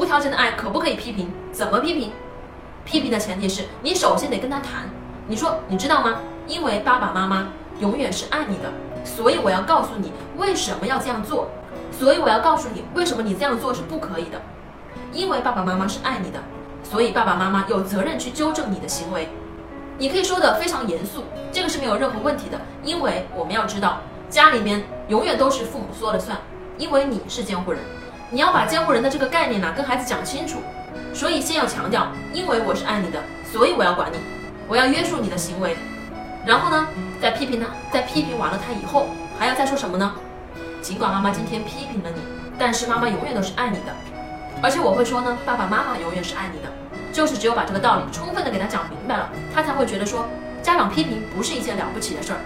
无条件的爱可不可以批评？怎么批评？批评的前提是你首先得跟他谈。你说你知道吗？因为爸爸妈妈永远是爱你的，所以我要告诉你为什么要这样做。所以我要告诉你为什么你这样做是不可以的。因为爸爸妈妈是爱你的，所以爸爸妈妈有责任去纠正你的行为。你可以说的非常严肃，这个是没有任何问题的。因为我们要知道，家里面永远都是父母说了算，因为你是监护人，你要把监护人的这个概念呢跟孩子讲清楚。所以先要强调，因为我是爱你的，所以我要管你，我要约束你的行为。然后呢，在批评呢，在批评完了他以后，还要再说什么呢？尽管妈妈今天批评了你，但是妈妈永远都是爱你的。而且我会说呢，爸爸妈妈永远是爱你的，就是只有把这个道理充分的给他讲明白了，他才会觉得说，家长批评不是一件了不起的事儿。